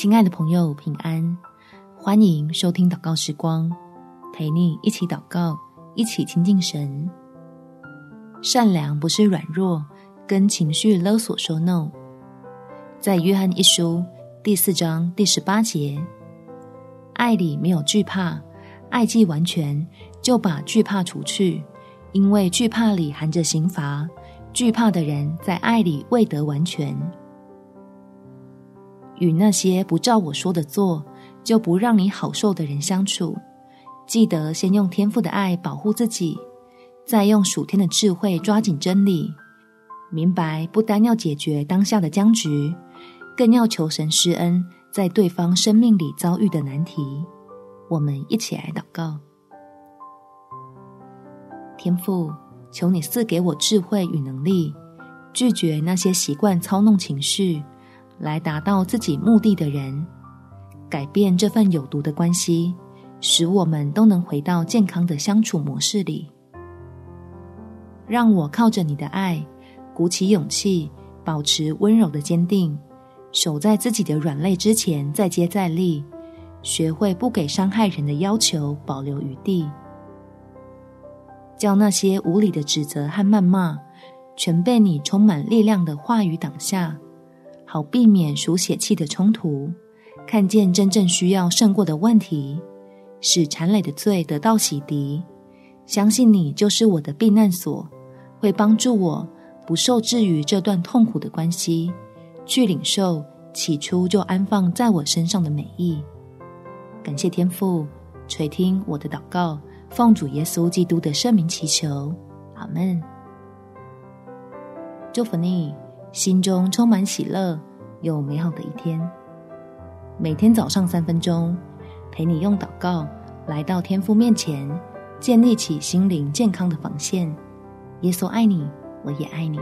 亲爱的朋友，平安！欢迎收听祷告时光，陪你一起祷告，一起亲近神。善良不是软弱，跟情绪勒索说 no。在约翰一书第四章第十八节，爱里没有惧怕，爱既完全，就把惧怕除去，因为惧怕里含着刑罚，惧怕的人在爱里未得完全。与那些不照我说的做，就不让你好受的人相处，记得先用天父的爱保护自己，再用属天的智慧抓紧真理，明白不单要解决当下的僵局，更要求神施恩在对方生命里遭遇的难题。我们一起来祷告：天父，求你赐给我智慧与能力，拒绝那些习惯操弄情绪。来达到自己目的的人，改变这份有毒的关系，使我们都能回到健康的相处模式里。让我靠着你的爱，鼓起勇气，保持温柔的坚定，守在自己的软肋之前，再接再厉，学会不给伤害人的要求保留余地，叫那些无理的指责和谩骂，全被你充满力量的话语挡下。好避免属血气的冲突，看见真正需要胜过的问题，使缠累的罪得到洗涤。相信你就是我的避难所，会帮助我不受制于这段痛苦的关系，去领受起初就安放在我身上的美意。感谢天父垂听我的祷告，奉主耶稣基督的圣名祈求，阿门。祝福你。心中充满喜乐，有美好的一天。每天早上三分钟，陪你用祷告来到天父面前，建立起心灵健康的防线。耶稣爱你，我也爱你。